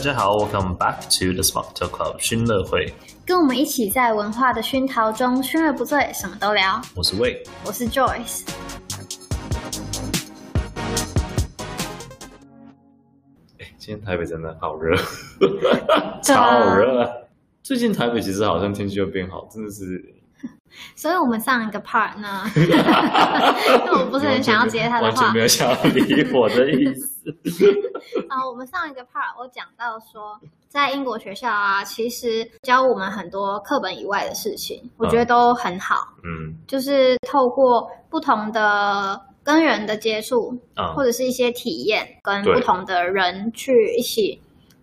家好，Welcome back to the Smart Talk Club 熏乐会，跟我们一起在文化的熏陶中，熏而不醉，什么都聊。我是魏，我是 Joyce。哎，今天台北真的好热，超热啊！最近台北其实好像天气又变好，真的是。所以我们上一个 part 呢，我不是很想要接他的话，完全没有想要理我的意思。啊，我们上一个 part 我讲到说，在英国学校啊，其实教我们很多课本以外的事情，我觉得都很好。嗯，就是透过不同的跟人的接触，嗯，或者是一些体验，跟不同的人去一起。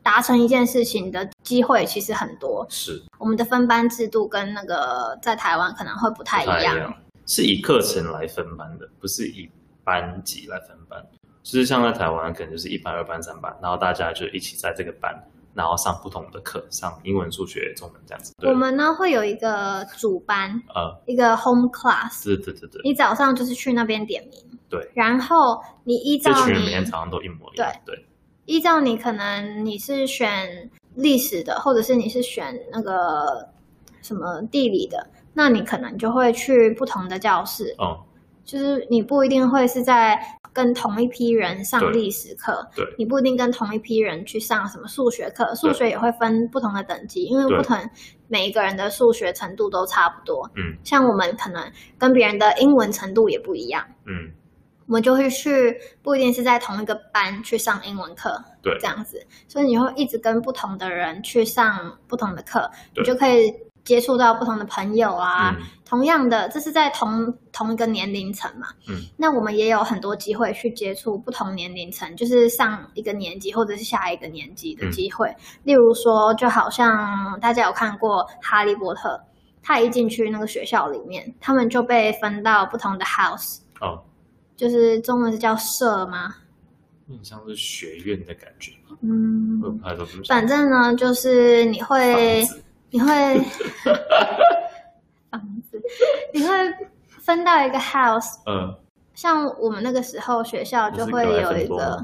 达成一件事情的机会其实很多，是。我们的分班制度跟那个在台湾可能会不太一样，是以课程来分班的，不是以班级来分班。就是像在台湾，可能就是一班、二班、三班，然后大家就一起在这个班，然后上不同的课，上英文、数学、中文这样子。我们呢会有一个主班，呃，一个 home class，对对对对。你早上就是去那边点名，对，然后你依照你，这群人每天早上都一模一样，对。对依照你可能你是选历史的，或者是你是选那个什么地理的，那你可能就会去不同的教室。哦，就是你不一定会是在跟同一批人上历史课，对，你不一定跟同一批人去上什么数学课，数学也会分不同的等级，因为不同每一个人的数学程度都差不多。嗯，像我们可能跟别人的英文程度也不一样。嗯。我们就会去，不一定是在同一个班去上英文课，对，这样子，所以你会一直跟不同的人去上不同的课，你就可以接触到不同的朋友啊。嗯、同样的，这是在同同一个年龄层嘛，嗯，那我们也有很多机会去接触不同年龄层，就是上一个年级或者是下一个年级的机会。嗯、例如说，就好像大家有看过《哈利波特》，他一进去那个学校里面，他们就被分到不同的 house。哦。就是中文是叫社吗？很，像是学院的感觉。嗯，反正呢，就是你会，你会 房子，你会分到一个 house。嗯，像我们那个时候学校就会有一个，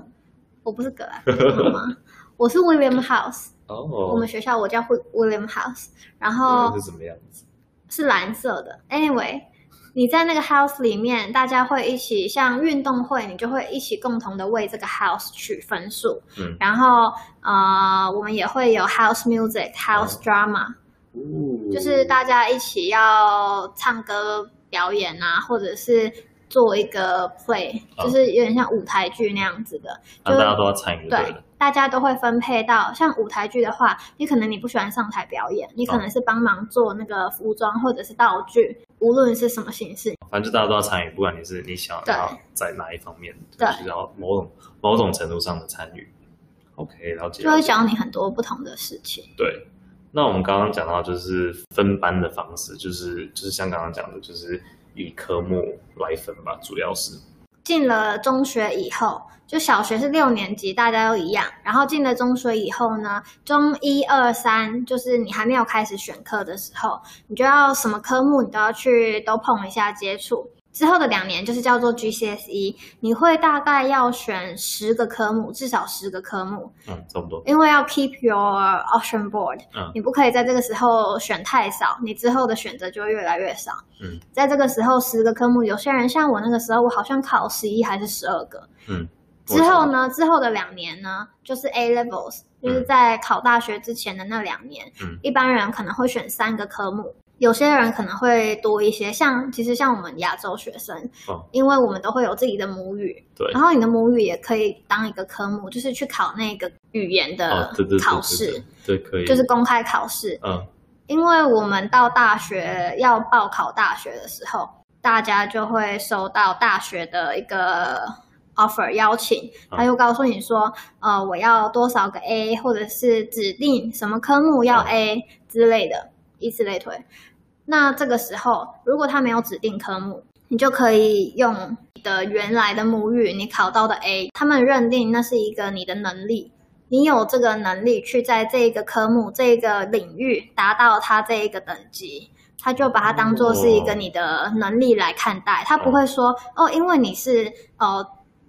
我不是格莱芬吗？我是 William House。哦，我们学校我叫 William House，然后是什么样子？是蓝色的。Anyway。你在那个 house 里面，大家会一起像运动会，你就会一起共同的为这个 house 取分数。嗯，然后呃，我们也会有 house music、house drama，哦，就是大家一起要唱歌表演啊，或者是做一个 play，哦，就是有点像舞台剧那样子的，就大家都要参与。对，大家都会分配到像舞台剧的话，你可能你不喜欢上台表演，你可能是帮忙做那个服装或者是道具。无论是什么形式，反正就大家都要参与，不管你是你想要在哪一方面，对，然后某种某种程度上的参与。OK，了解。就会教你很多不同的事情。对，那我们刚刚讲到就是分班的方式，就是就是像刚刚讲的，就是以科目来分吧，主要是。进了中学以后，就小学是六年级，大家都一样。然后进了中学以后呢，中一二三，就是你还没有开始选课的时候，你就要什么科目你都要去都碰一下接触。之后的两年就是叫做 GCSE，你会大概要选十个科目，至少十个科目。嗯，差不多。因为要 keep your option board，嗯，你不可以在这个时候选太少，你之后的选择就会越来越少。嗯，在这个时候十个科目，有些人像我那个时候，我好像考十一还是十二个。嗯，之后呢，之后的两年呢，就是 A levels，就是在考大学之前的那两年，嗯，一般人可能会选三个科目。有些人可能会多一些，像其实像我们亚洲学生，哦，因为我们都会有自己的母语，对，然后你的母语也可以当一个科目，就是去考那个语言的考试，对，可以，就是公开考试，嗯，因为我们到大学要报考大学的时候，大家就会收到大学的一个 offer 邀请，他又告诉你说，呃，我要多少个 A，或者是指定什么科目要 A 之类的。以此类推，那这个时候，如果他没有指定科目，你就可以用你的原来的母语，你考到的 A，他们认定那是一个你的能力，你有这个能力去在这个科目、这个领域达到他这一个等级，他就把它当做是一个你的能力来看待，他不会说哦，因为你是哦。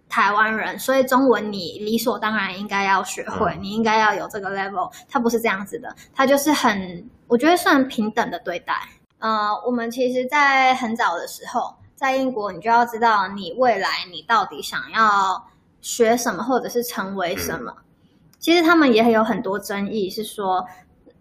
台湾人，所以中文你理所当然应该要学会，嗯、你应该要有这个 level。他不是这样子的，他就是很，我觉得算平等的对待。呃，我们其实，在很早的时候，在英国，你就要知道你未来你到底想要学什么，或者是成为什么。嗯、其实他们也有很多争议，是说。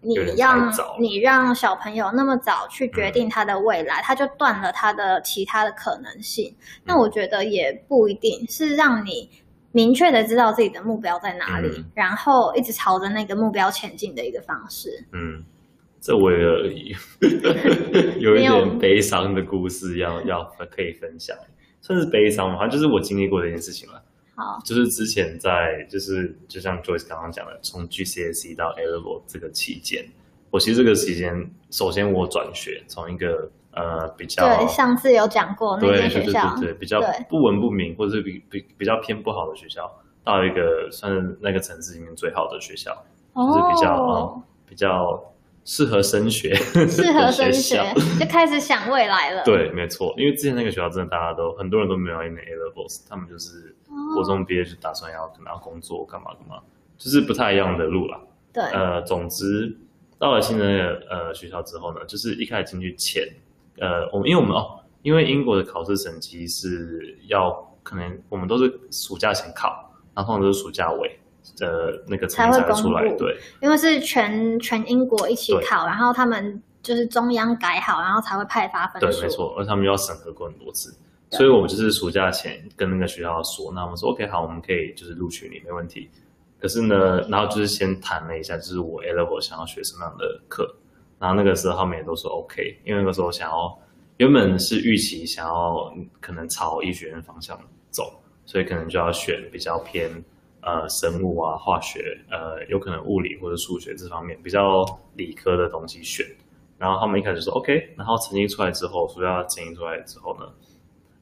你让你让小朋友那么早去决定他的未来，嗯、他就断了他的其他的可能性。嗯、那我觉得也不一定是让你明确的知道自己的目标在哪里，嗯、然后一直朝着那个目标前进的一个方式。嗯，这我也而已，有一点悲伤的故事要要可以分享，算是悲伤吗？反正就是我经历过的一件事情了。好，就是之前在，就是就像 Joyce 刚刚讲的，从 GCSE 到 A Level 这个期间，我其实这个期间，首先我转学，从一个呃比较对上次有讲过那间学校，对对对对，比较不文不明，或者是比比比较偏不好的学校，到一个算是那个城市里面最好的学校，哦、就是比较、呃、比较。适合升学，适合升学 就开始想未来了。对，没错，因为之前那个学校真的大家都很多人都没有念 A levels，他们就是国中毕业就打算要可能要工作干嘛干嘛，就是不太一样的路啦。对，呃，总之到了新的那个呃学校之后呢，就是一开始进去前，呃，我们因为我们哦，因为英国的考试成绩是要可能我们都是暑假前考，然后通常都是暑假尾。的那个才会出来，对，因为是全全英国一起考，然后他们就是中央改好，然后才会派发分数。对，没错，而他们要审核过很多次，所以我们就是暑假前跟那个学校说，那我们说 OK 好，我们可以就是录取你，没问题。可是呢，然后就是先谈了一下，就是我 A level 想要学什么样的课，然后那个时候他们也都说 OK，因为那个时候想要原本是预期想要可能朝医学院方向走，所以可能就要选比较偏。呃，生物啊，化学，呃，有可能物理或者数学这方面比较理科的东西选。然后他们一开始说 OK，然后成绩出来之后，暑假成绩出来之后呢，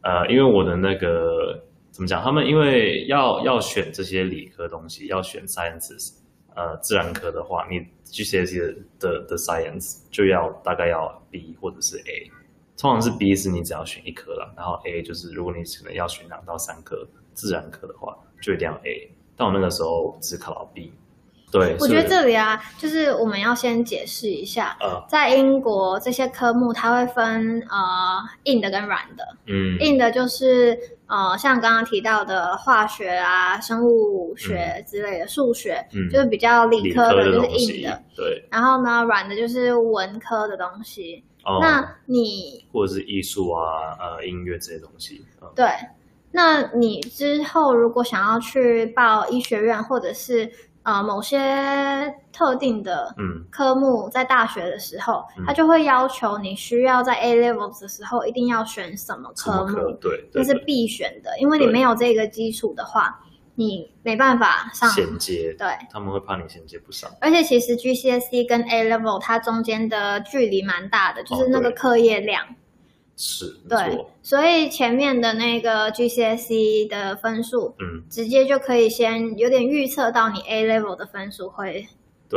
呃，因为我的那个怎么讲，他们因为要要选这些理科东西，要选 sciences，呃，自然科的话，你 GCSE 的的 science 就要大概要 B 或者是 A，通常是 B 是你只要选一科了，然后 A 就是如果你可能要选两到三科自然科的话，就一定要 A。到我那个时候只考到 B，对。我觉得这里啊，就是我们要先解释一下，呃、在英国这些科目它会分呃硬的跟软的。嗯，硬的就是呃像刚刚提到的化学啊、生物学之类的，数、嗯、学，嗯，就是比较理科的，就是硬的。的对。然后呢，软的就是文科的东西。哦。那你或者是艺术啊、呃音乐这些东西。嗯、对。那你之后如果想要去报医学院，或者是呃某些特定的科目，在大学的时候，嗯、他就会要求你需要在 A levels 的时候一定要选什么科目，科对，这是必选的，因为你没有这个基础的话，你没办法上衔接，对，他们会怕你衔接不上。而且其实 GCSE 跟 A level 它中间的距离蛮大的，就是那个课业量。哦是，对，所以前面的那个 GCSE 的分数，嗯，直接就可以先有点预测到你 A level 的分数会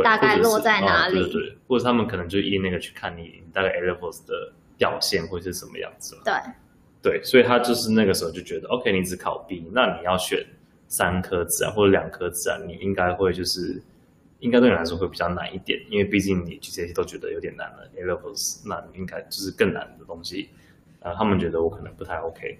大概落在哪里，对，对，对，或者他们可能就依那个去看你大概 A levels 的表现会是什么样子，对，对，所以他就是那个时候就觉得，OK，你只考 B，那你要选三科自然或者两科自然，你应该会就是应该对你来说会比较难一点，因为毕竟你 GCSE 都觉得有点难了，A levels 那应该就是更难的东西。呃，他们觉得我可能不太 OK，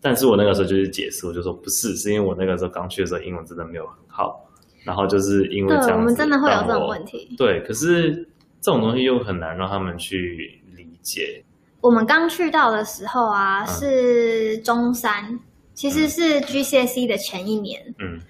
但是我那个时候就是解释，我就说不是，是因为我那个时候刚去的时候英文真的没有很好，然后就是因为这样子，我们真的会有这种问题。对，可是这种东西又很难让他们去理解。我们刚去到的时候啊，是中三，嗯、其实是 GCSE 的前一年。嗯。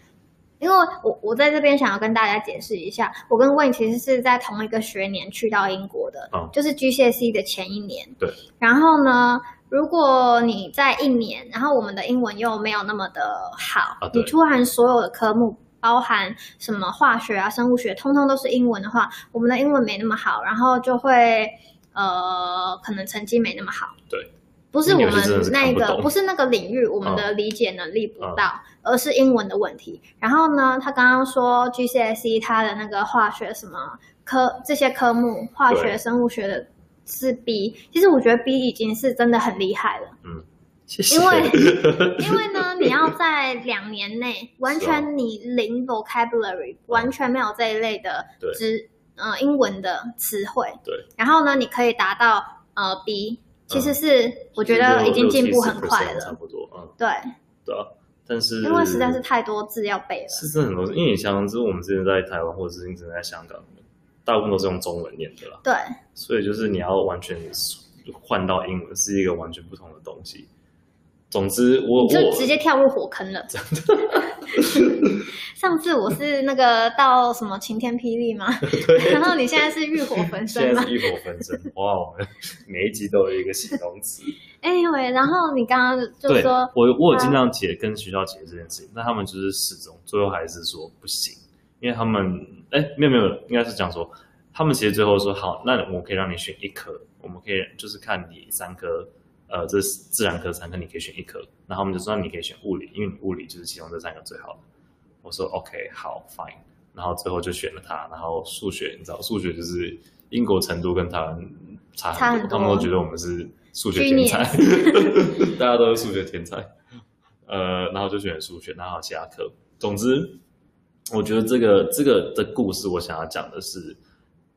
因为我我在这边想要跟大家解释一下，我跟 Wayne 其实是在同一个学年去到英国的，哦、就是 GCSE 的前一年。对。然后呢，如果你在一年，然后我们的英文又没有那么的好，啊、你突然所有的科目，包含什么化学啊、生物学，通通都是英文的话，我们的英文没那么好，然后就会呃，可能成绩没那么好。对。不是我们那个，不，不是那个领域，我们的理解能力不到，哦、而是英文的问题。然后呢，他刚刚说 GCSE 他的那个化学什么科这些科目，化学、生物学的是 B，其实我觉得 B 已经是真的很厉害了。嗯，谢谢。因为 因为呢，你要在两年内完全你零 vocabulary，、啊、完全没有这一类的知呃英文的词汇。对。然后呢，你可以达到呃 B，其实是我觉得已经进步很快了。差不多，嗯。对。对啊，但是因为实在是太多字要背了。是真的很多，因为你像就是我们之前在台湾，或者是你之前在香港，大部分都是用中文念的啦。对。所以就是你要完全换到英文，是一个完全不同的东西。总之我，我就直接跳入火坑了。真的。上次我是那个到什么晴天霹雳吗？然后你现在是浴火焚身吗？现在是欲火焚身。哇，我们每一集都有一个形容词。Anyway，然后你刚刚就说，我我有尽量解跟学校解这件事情，但他们就是始终最后还是说不行，因为他们哎没有没有，应该是讲说他们其实最后说好，那我可以让你选一科，我们可以就是看你三科。呃，这是自然科三科，你可以选一科，然后我们就说你可以选物理，因为你物理就是其中这三个最好的。我说 OK，好，Fine，然后最后就选了它。然后数学，你知道数学就是英国程度跟台湾差很多，差很多，他们都觉得我们是数学天才，大家都是数学天才。呃，然后就选数学，然后其他科。总之，我觉得这个这个的故事，我想要讲的是，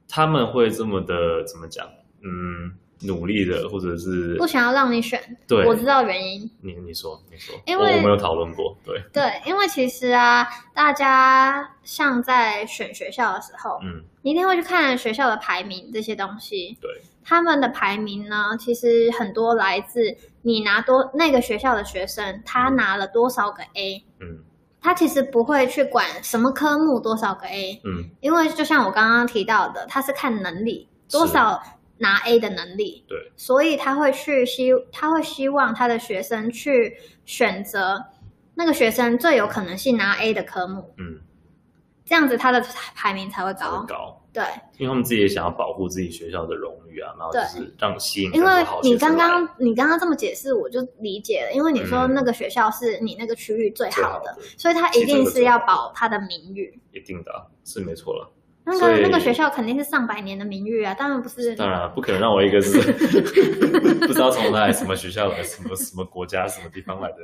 他们会这么的怎么讲？嗯。努力的，或者是不想要让你选，对，我知道原因。你你说你说，因为我没有讨论过，对对，因为其实啊，大家像在选学校的时候，嗯，你一定会去看学校的排名这些东西，对，他们的排名呢，其实很多来自你拿多那个学校的学生，他拿了多少个 A，嗯，他其实不会去管什么科目多少个 A，嗯，因为就像我刚刚提到的，他是看能力多少。拿 A 的能力，对，所以他会去希，他会希望他的学生去选择那个学生最有可能性拿 A 的科目，嗯，这样子他的排名才会高，高，对，因为他们自己也想要保护自己学校的荣誉啊，然后就是让吸引，因为你刚刚你刚刚这么解释，我就理解了，因为你说那个学校是你那个区域最好的，嗯，所以他一定是要保他的名誉，一定的，是没错了。那个那个学校肯定是上百年的名誉啊，当然不是。当然不可能让我一个是 不知道从哪里什么学校来，什么什么国家什么地方来的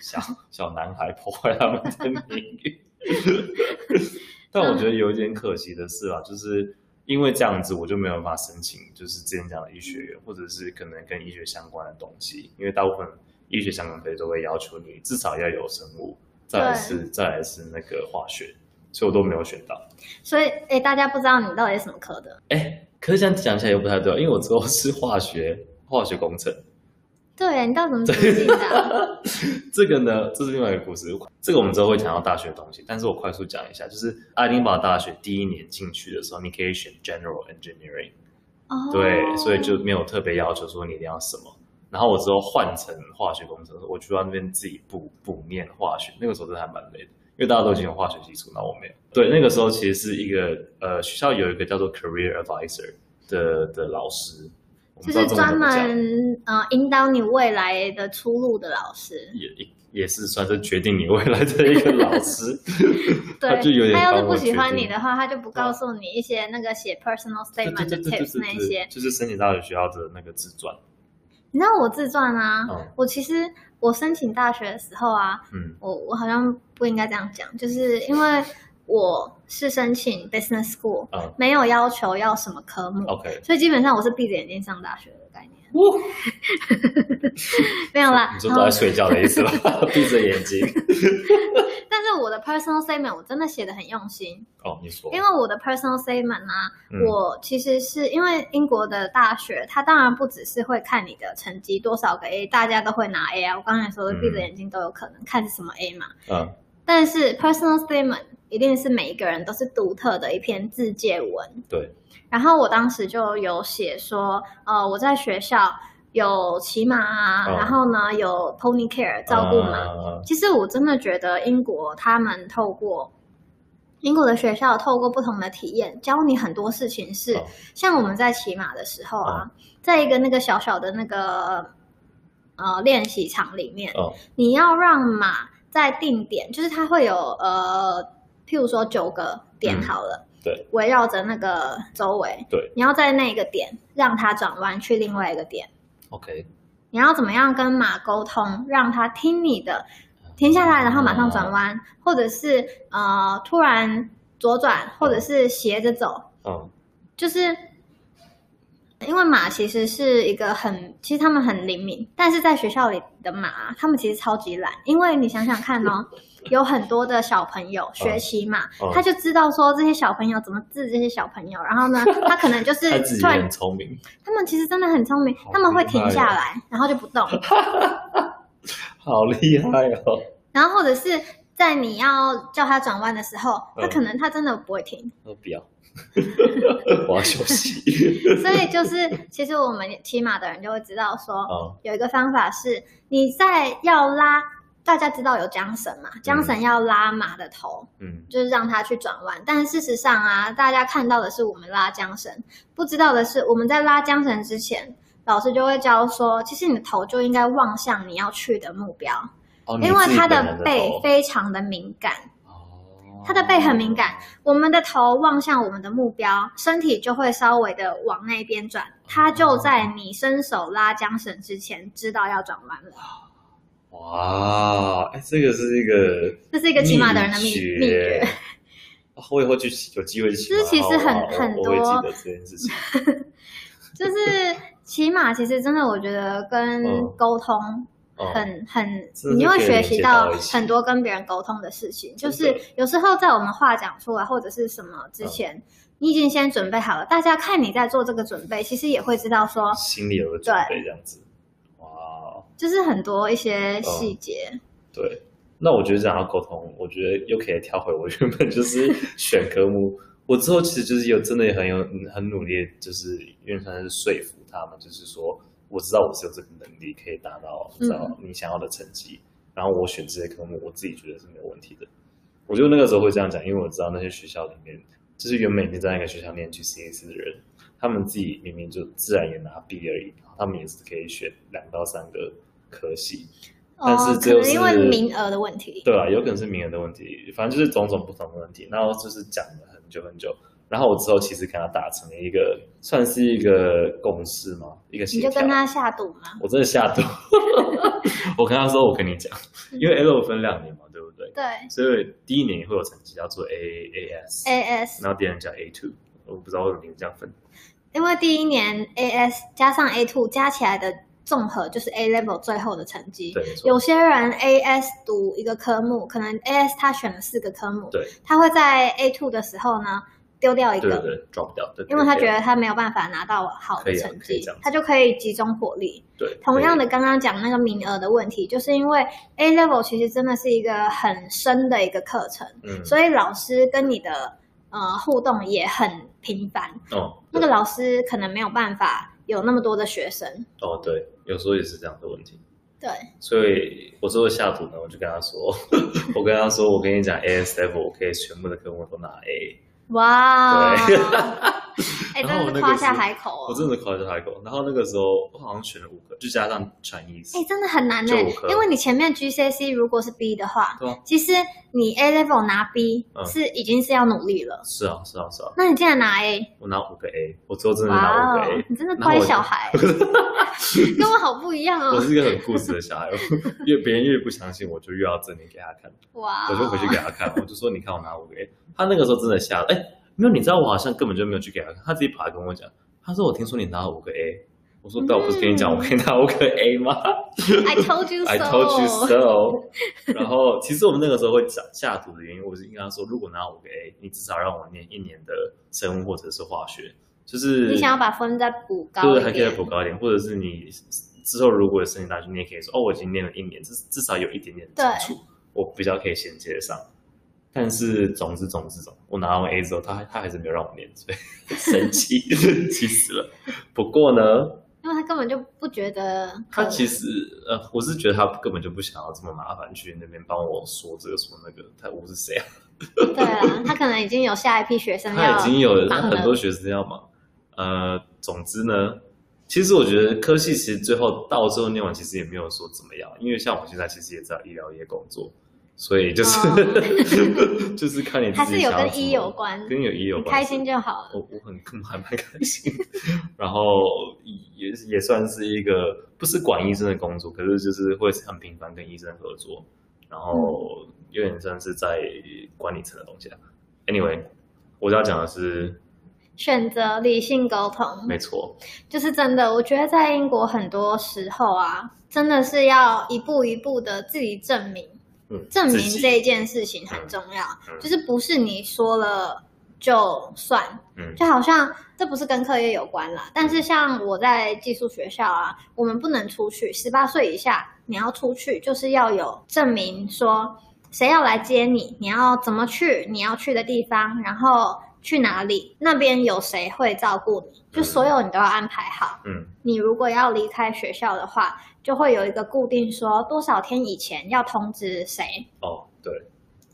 小小男孩破坏他们的名誉。但我觉得有一点可惜的是啊，就是因为这样子，我就没有办法申请，就是之前讲的医学院，或者是可能跟医学相关的东西，因为大部分医学相关科都会要求你至少要有生物，再来是再来是那个化学。所以我都没有选到，所以哎，大家不知道你到底是什么科的？哎，可是这样讲起来又不太对，因为我之后是化学化学工程。对，你到底怎么决定的？这个呢，这是另外一个故事。这个我们之后会讲到大学的东西，但是我快速讲一下，就是爱丁堡大学第一年进去的时候，你可以选 General Engineering。哦。对，所以就没有特别要求说你一定要什么。然后我之后换成化学工程，我去到那边自己补补念化学，那个时候真的还蛮累的。因为大家都已经有化学基础，那我没有。对，那个时候其实是一个呃，学校有一个叫做 Career Advisor 的的老师，就是专门呃引导你未来的出路的老师，也也是算是决定你未来的一个老师。对，他就有点他要是不喜欢你的话，他就不告诉你一些那个写 personal statement 的 tips 那一些，就是申请大学学校的那个自传。你知道我自传啊？嗯、我其实。我申请大学的时候啊，嗯，我我好像不应该这样讲，就是因为我是申请 business school，嗯，没有要求要什么科目，OK，所以基本上我是闭着眼睛上大学的概念。哦、没有啦，你说都在睡觉的意思吧？闭着眼睛。但是我的 personal statement 我真的写的很用心哦。你说，因为我的 personal statement 呢、啊嗯，我其实是因为英国的大学，它当然不只是会看你的成绩多少个 A，大家都会拿 A 啊。我刚才说的闭着眼睛都有可能、嗯、看是什么 A 嘛。嗯。但是 personal statement 一定是每一个人都是独特的一篇自介文。对。然后我当时就有写说，呃，我在学校。有骑马啊，oh. 然后呢，有 pony care 照顾马。Uh. 其实我真的觉得英国他们透过英国的学校，透过不同的体验，教你很多事情是。是、oh. 像我们在骑马的时候啊，oh. 在一个那个小小的那个呃练习场里面，oh. 你要让马在定点，就是它会有呃，譬如说九个点好了，嗯、对，围绕着那个周围，对，你要在那个点让它转弯去另外一个点。OK，你要怎么样跟马沟通，让它听你的，停下来，然后马上转弯，嗯、或者是呃突然左转，或者是斜着走，嗯，就是。因为马其实是一个很，其实他们很灵敏，但是在学校里的马，他们其实超级懒。因为你想想看哦，有很多的小朋友学骑马，哦哦、他就知道说这些小朋友怎么治这些小朋友，然后呢，他可能就是他自己很聪明。他们其实真的很聪明，哦、他们会停下来，然后就不动。好厉害哦！然后或者是在你要叫他转弯的时候，他可能他真的不会停。我不要。我要休息。所以就是，其实我们骑马的人就会知道说，有一个方法是，你在要拉，大家知道有缰绳嘛？缰绳要拉马的头，嗯，就是让它去转弯。但事实上啊，大家看到的是我们拉缰绳，不知道的是我们在拉缰绳之前，老师就会教说，其实你的头就应该望向你要去的目标，因为它的背非常的敏感。哦他的背很敏感，我们的头望向我们的目标，身体就会稍微的往那边转。他就在你伸手拉缰绳之前，知道要转弯了。哇，哎，这个是一个，这是一个骑马的人的秘秘诀。我以后去有机会骑。就是其实很很多，这件事情。就是骑马，其实真的，我觉得跟沟通。很很，你会学习到很多跟别人沟通的事情。就是有时候在我们话讲出来或者是什么之前，你已经先准备好了。大家看你在做这个准备，其实也会知道说心里有个准备这样子。哇，就是很多一些细节。对，那我觉得这样要沟通，我觉得又可以跳回我原本就是 选科目。我之后其实就是有真的也很有很努力，就是因为算是说服他们，就是说。我知道我是有这个能力可以达到知道你想要的成绩，嗯、然后我选这些科目，我自己觉得是没有问题的。我就那个时候会这样讲，因为我知道那些学校里面，就是原本已经在那个学校念 GCAC 的人，他们自己明明就自然也拿 B 而已，他们也是可以选两到三个科系，哦、但是只有是因为名额的问题，对啊，有可能是名额的问题，反正就是种种不同的问题，然后就是讲了很久很久。然后我之后其实跟他达成了一个，算是一个共识吗？一个。你就跟他下赌吗？我真的下赌。我跟他说，我跟你讲，因为 L 分两年嘛，对不对？对。所以第一年会有成绩叫做 A A S A S，然后第二年叫 A two，我不知道为什么这样分。因为第一年 A S 加上 A two 加起来的综合就是 A level 最后的成绩。对。有些人 A S 读一个科目，可能 A S 他选了四个科目，对，他会在 A two 的时候呢。丢掉一个，对对，drop 掉，因为他觉得他没有办法拿到好的成绩，他就可以集中火力。对，同样的，刚刚讲那个名额的问题，就是因为 A level 其实真的是一个很深的一个课程，嗯，所以老师跟你的呃互动也很频繁。哦，那个老师可能没有办法有那么多的学生。哦，对，有时候也是这样的问题。对，所以我说下图呢，我就跟他说，我跟他说，我跟你讲，AS level 我可以全部的科目都拿 A。哇！对，哎，真的是夸下海口哦！我真的夸下海口。然后那个时候，我好像选了五个，就加上 Chinese。哎，真的很难呢，因为你前面 GCC 如果是 B 的话，其实你 A level 拿 B 是已经是要努力了。是啊，是啊，是啊。那你竟然拿 A？我拿五个 A，我最后真的拿五个 A。你真的乖小孩，跟我好不一样哦。我是一个很固执的小孩，越别人越不相信，我就越要证明给他看。哇！我就回去给他看，我就说：“你看我拿五个 A。”他那个时候真的吓了，哎，没有，你知道我好像根本就没有去给他看，他自己跑来跟我讲，他说我听说你拿了五个 A，我说但我不是跟你讲我可以拿五个 A 吗？I told you so. I told you so. 然后其实我们那个时候会讲下图的原因，我是应该说，如果拿五个 A，你至少让我念一年的生物或者是化学，就是你想要把分再补高，对，还可以再补高一点，或者是你之后如果有申请大学，你也可以说哦，我已经念了一年，至至少有一点点基础，我比较可以衔接得上。但是总之总之总，我拿完 A 之后，他他还是没有让我念，所以 生气，气死了。不过呢，因为他根本就不觉得，他其实呃，我是觉得他根本就不想要这么麻烦去那边帮我说这个说那个。他我是谁啊？对啊，他可能已经有下一批学生要，他已经有了很多学生要忙。呃，总之呢，其实我觉得科系其实最后到最后念完，其实也没有说怎么样，因为像我现在其实也在医疗业工作。所以就是、哦、就是看你自己还是有跟医有关，跟有医有关，开心就好了。我我很还蛮开心，然后也也算是一个不是管医生的工作，可是就是会很频繁跟医生合作，然后有点像是在管理层的东西啊。Anyway，我要讲的是选择理性沟通，没错，就是真的。我觉得在英国很多时候啊，真的是要一步一步的自己证明。嗯、证明这一件事情很重要，就是不是你说了就算，嗯，就好像这不是跟课业有关啦。但是像我在寄宿学校啊，我们不能出去，十八岁以下你要出去，就是要有证明说谁要来接你，你要怎么去，你要去的地方，然后去哪里，那边有谁会照顾你，就所有你都要安排好。嗯，你如果要离开学校的话。就会有一个固定说多少天以前要通知谁哦，对，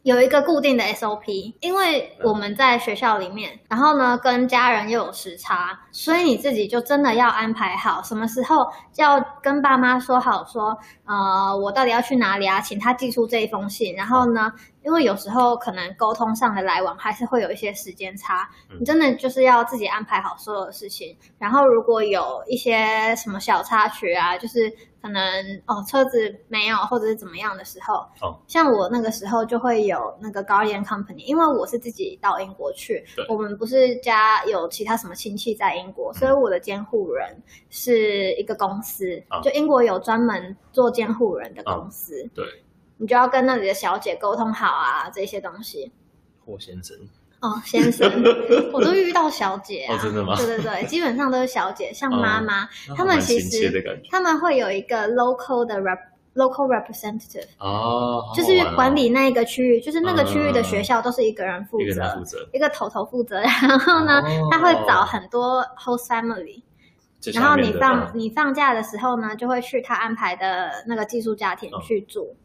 有一个固定的 SOP，因为我们在学校里面，然后呢跟家人又有时差，所以你自己就真的要安排好什么时候要跟爸妈说好说，呃，我到底要去哪里啊，请他寄出这一封信，然后呢。因为有时候可能沟通上的来往还是会有一些时间差，你真的就是要自己安排好所有的事情。然后如果有一些什么小插曲啊，就是可能哦车子没有或者是怎么样的时候，哦，像我那个时候就会有那个 Guardian Company，因为我是自己到英国去，我们不是家有其他什么亲戚在英国，所以我的监护人是一个公司，就英国有专门做监护人的公司，对。你就要跟那里的小姐沟通好啊，这些东西。霍先生。哦，先生，我都遇到小姐啊。哦，真的吗？对对对，基本上都是小姐，像妈妈，他们其实他们会有一个 local 的 rep local representative 哦，就是管理那个区域，就是那个区域的学校都是一个人负责，负责一个头头负责，然后呢，他会找很多 host family，然后你放你放假的时候呢，就会去他安排的那个寄宿家庭去住。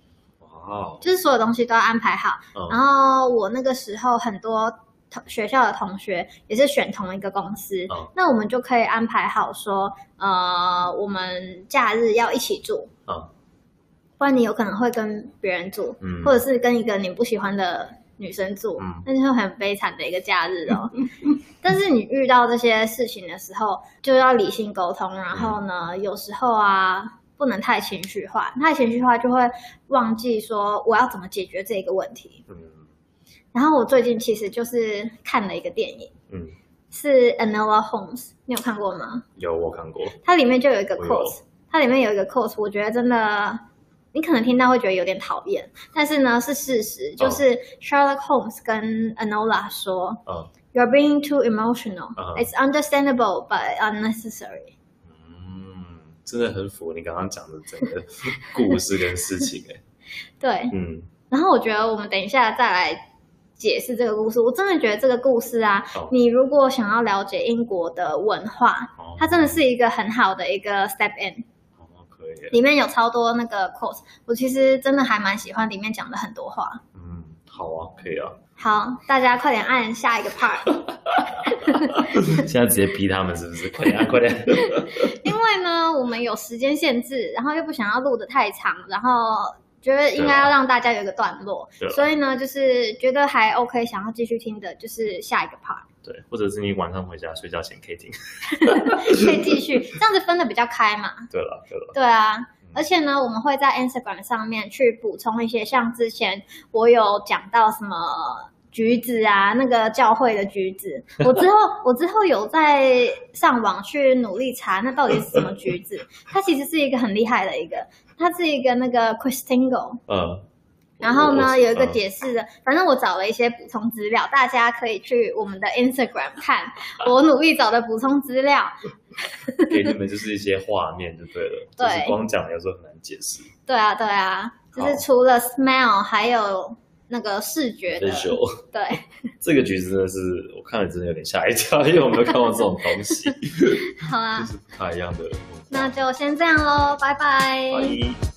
哦，就是所有东西都要安排好。Oh. 然后我那个时候很多同学校的同学也是选同一个公司，oh. 那我们就可以安排好说，呃，我们假日要一起住。Oh. 不然你有可能会跟别人住，嗯，或者是跟一个你不喜欢的女生住，嗯，那就很悲惨的一个假日哦。但是你遇到这些事情的时候，就要理性沟通。然后呢，嗯，有时候啊。不能太情绪化，太情绪化就会忘记说我要怎么解决这个问题。嗯，然后我最近其实就是看了一个电影，嗯，是 Anola Holmes，你有看过吗？有，我看过。它里面就有一个 quote，它里面有一个 quote，我觉得真的，你可能听到会觉得有点讨厌，但是呢是事实，就是 Sherlock Holmes 跟 Anola 说，嗯，You're being too emotional. It's understandable but unnecessary. 真的很符合你刚刚讲的整个故事跟事情哎，对，嗯，然后我觉得我们等一下再来解释这个故事。我真的觉得这个故事啊，哦、你如果想要了解英国的文化，哦、它真的是一个很好的一个 step in。哦，可以。里面有超多那个 quote，我其实真的还蛮喜欢里面讲的很多话。嗯，好啊，可以啊。好，大家快点按下一个 part。现在直接逼他们是不是？快点按，快点。因为呢，我们有时间限制，然后又不想要录得太长，然后觉得应该要让大家有一个段落，所以呢，就是觉得还 OK，想要继续听的，就是下一个 part。对，或者是你晚上回家睡觉前可以听，可以继续，这样子分的比较开嘛。对了，对了。对啊，而且呢，我们会在 Instagram 上面去补充一些，像之前我有讲到什么。橘子啊，那个教会的橘子，我之后我之后有在上网去努力查，那到底是什么橘子？它其实是一个很厉害的一个，它是一个那个 Cristingo。嗯。然后呢，有一个解释的，反正我找了一些补充资料，大家可以去我们的 Instagram 看我努力找的补充资料。给你们就是一些画面就对了，对，就是光讲有时候很难解释。对啊，对啊，就是除了 smell 还有。那个视觉的，对，这个橘子真的是我看了真的有点吓一跳，因为我没有看过这种东西。好啊，就是不太一样的。那就先这样喽，拜拜。Bye